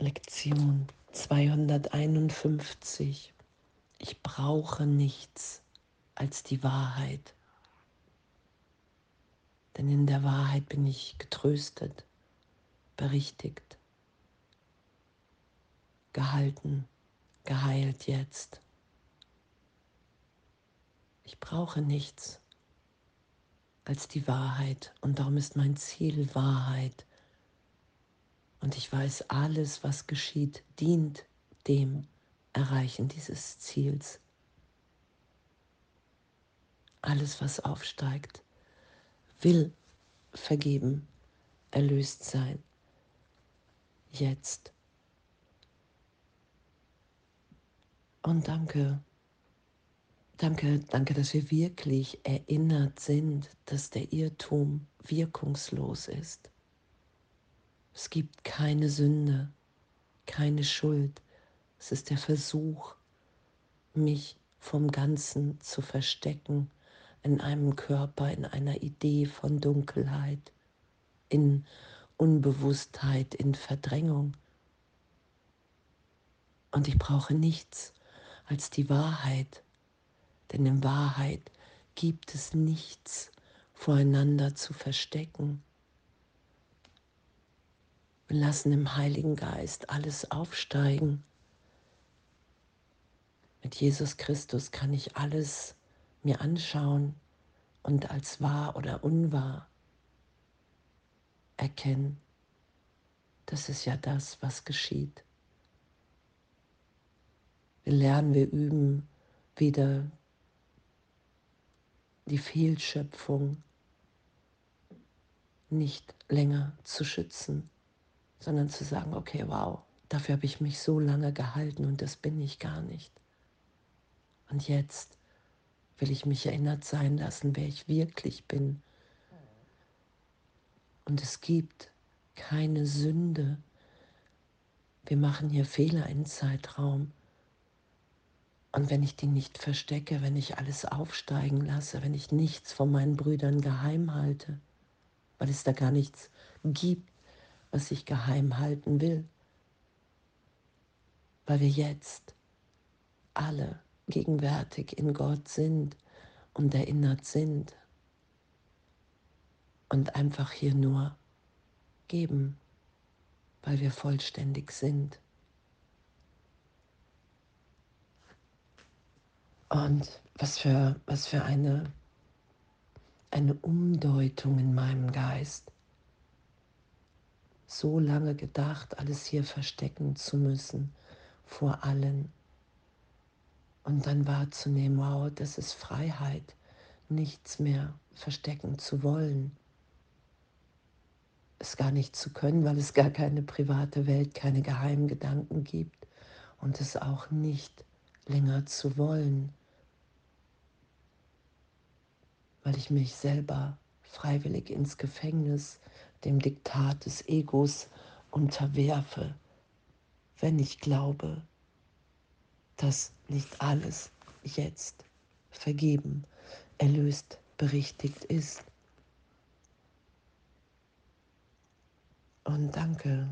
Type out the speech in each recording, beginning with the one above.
Lektion 251. Ich brauche nichts als die Wahrheit. Denn in der Wahrheit bin ich getröstet, berichtigt, gehalten, geheilt jetzt. Ich brauche nichts als die Wahrheit und darum ist mein Ziel Wahrheit. Und ich weiß, alles, was geschieht, dient dem Erreichen dieses Ziels. Alles, was aufsteigt, will vergeben, erlöst sein. Jetzt. Und danke, danke, danke, dass wir wirklich erinnert sind, dass der Irrtum wirkungslos ist. Es gibt keine Sünde, keine Schuld. Es ist der Versuch, mich vom Ganzen zu verstecken in einem Körper, in einer Idee von Dunkelheit, in Unbewusstheit, in Verdrängung. Und ich brauche nichts als die Wahrheit, denn in Wahrheit gibt es nichts voreinander zu verstecken. Wir lassen im Heiligen Geist alles aufsteigen. Mit Jesus Christus kann ich alles mir anschauen und als wahr oder unwahr erkennen. Das ist ja das, was geschieht. Wir lernen, wir üben wieder die Fehlschöpfung nicht länger zu schützen sondern zu sagen, okay, wow, dafür habe ich mich so lange gehalten und das bin ich gar nicht. Und jetzt will ich mich erinnert sein lassen, wer ich wirklich bin. Und es gibt keine Sünde. Wir machen hier Fehler im Zeitraum. Und wenn ich die nicht verstecke, wenn ich alles aufsteigen lasse, wenn ich nichts von meinen Brüdern geheim halte, weil es da gar nichts gibt, was ich geheim halten will, weil wir jetzt alle gegenwärtig in Gott sind und erinnert sind und einfach hier nur geben, weil wir vollständig sind. Und was für, was für eine, eine Umdeutung in meinem Geist so lange gedacht, alles hier verstecken zu müssen vor allen. Und dann wahrzunehmen, wow, das ist Freiheit, nichts mehr verstecken zu wollen. Es gar nicht zu können, weil es gar keine private Welt, keine geheimen Gedanken gibt. Und es auch nicht länger zu wollen, weil ich mich selber freiwillig ins Gefängnis dem Diktat des Egos unterwerfe, wenn ich glaube, dass nicht alles jetzt vergeben, erlöst, berichtigt ist. Und danke.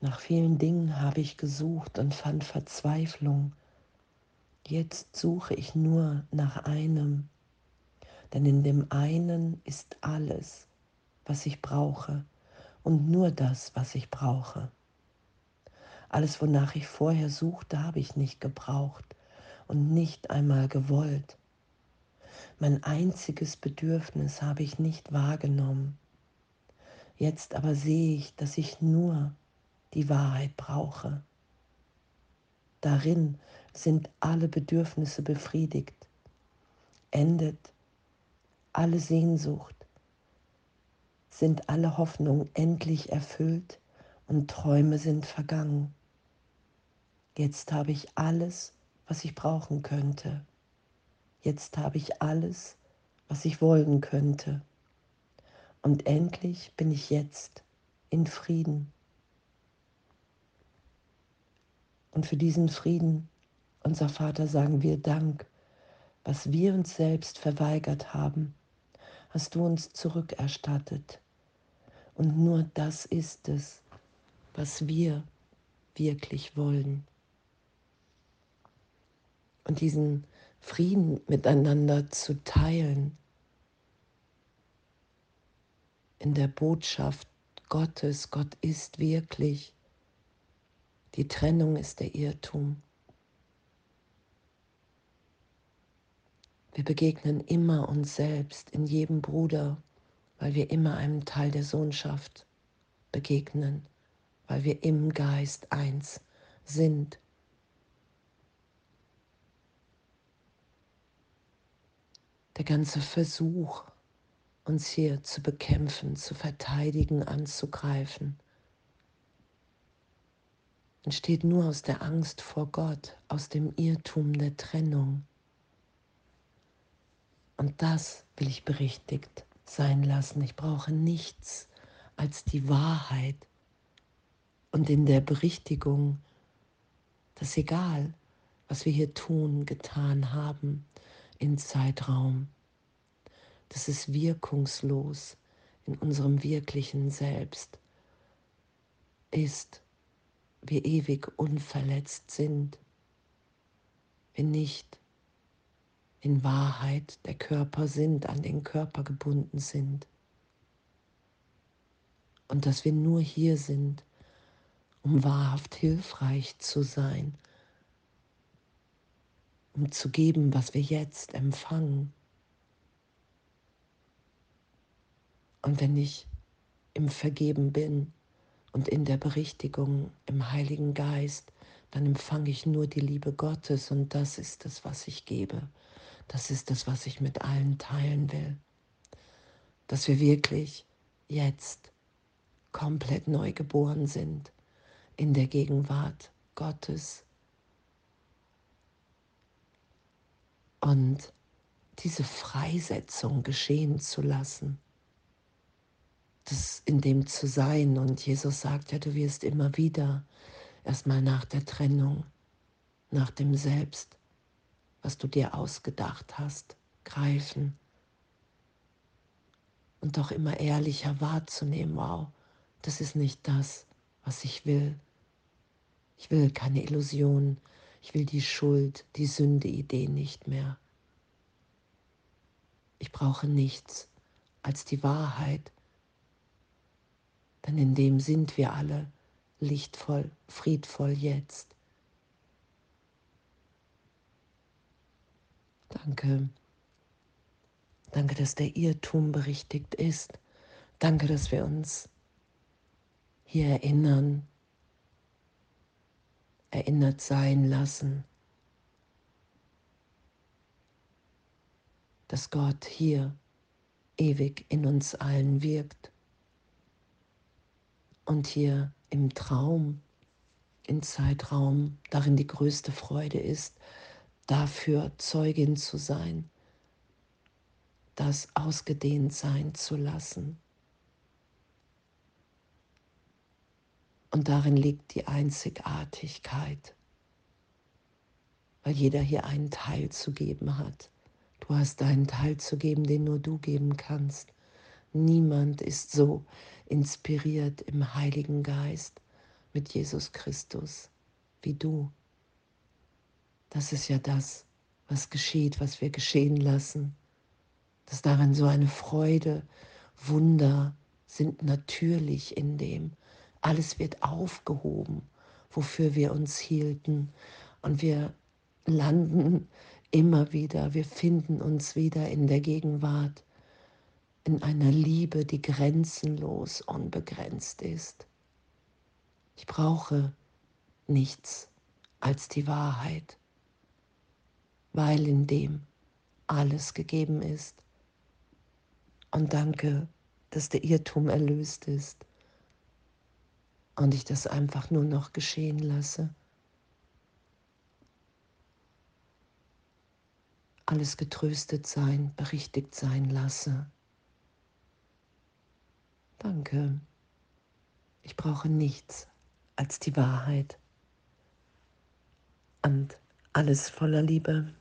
Nach vielen Dingen habe ich gesucht und fand Verzweiflung. Jetzt suche ich nur nach einem, denn in dem einen ist alles, was ich brauche und nur das, was ich brauche. Alles, wonach ich vorher suchte, habe ich nicht gebraucht und nicht einmal gewollt. Mein einziges Bedürfnis habe ich nicht wahrgenommen. Jetzt aber sehe ich, dass ich nur die Wahrheit brauche. Darin sind alle Bedürfnisse befriedigt. Endet alle Sehnsucht, sind alle Hoffnungen endlich erfüllt und Träume sind vergangen. Jetzt habe ich alles, was ich brauchen könnte. Jetzt habe ich alles, was ich wollen könnte. Und endlich bin ich jetzt in Frieden. Und für diesen Frieden, unser Vater, sagen wir Dank, was wir uns selbst verweigert haben, hast du uns zurückerstattet. Und nur das ist es, was wir wirklich wollen. Und diesen Frieden miteinander zu teilen in der Botschaft Gottes, Gott ist wirklich. Die Trennung ist der Irrtum. Wir begegnen immer uns selbst in jedem Bruder, weil wir immer einem Teil der Sohnschaft begegnen, weil wir im Geist eins sind. Der ganze Versuch, uns hier zu bekämpfen, zu verteidigen, anzugreifen, entsteht nur aus der Angst vor Gott, aus dem Irrtum der Trennung. Und das will ich berichtigt sein lassen. Ich brauche nichts als die Wahrheit. Und in der Berichtigung, dass egal, was wir hier tun, getan haben, in Zeitraum, das ist wirkungslos in unserem wirklichen Selbst, ist, wir ewig unverletzt sind, wir nicht in Wahrheit der Körper sind, an den Körper gebunden sind. Und dass wir nur hier sind, um wahrhaft hilfreich zu sein, um zu geben, was wir jetzt empfangen. Und wenn ich im Vergeben bin und in der Berichtigung im Heiligen Geist, dann empfange ich nur die Liebe Gottes und das ist es, was ich gebe. Das ist das, was ich mit allen teilen will. Dass wir wirklich jetzt komplett neu geboren sind in der Gegenwart Gottes. Und diese Freisetzung geschehen zu lassen, das in dem zu sein. Und Jesus sagt ja, du wirst immer wieder, erstmal nach der Trennung, nach dem Selbst, was du dir ausgedacht hast, greifen und doch immer ehrlicher wahrzunehmen, wow, das ist nicht das, was ich will. Ich will keine Illusion, ich will die Schuld, die Sünde-Idee nicht mehr. Ich brauche nichts als die Wahrheit, denn in dem sind wir alle lichtvoll, friedvoll jetzt. Danke. Danke, dass der Irrtum berichtigt ist. Danke, dass wir uns hier erinnern, erinnert sein lassen, dass Gott hier ewig in uns allen wirkt und hier im Traum, im Zeitraum darin die größte Freude ist, dafür Zeugin zu sein, das ausgedehnt sein zu lassen. Und darin liegt die Einzigartigkeit, weil jeder hier einen Teil zu geben hat. Du hast einen Teil zu geben, den nur du geben kannst. Niemand ist so inspiriert im Heiligen Geist mit Jesus Christus wie du. Das ist ja das, was geschieht, was wir geschehen lassen. Dass darin so eine Freude, Wunder sind natürlich in dem. Alles wird aufgehoben, wofür wir uns hielten. Und wir landen immer wieder, wir finden uns wieder in der Gegenwart, in einer Liebe, die grenzenlos, unbegrenzt ist. Ich brauche nichts als die Wahrheit weil in dem alles gegeben ist. Und danke, dass der Irrtum erlöst ist und ich das einfach nur noch geschehen lasse. Alles getröstet sein, berichtigt sein lasse. Danke. Ich brauche nichts als die Wahrheit und alles voller Liebe.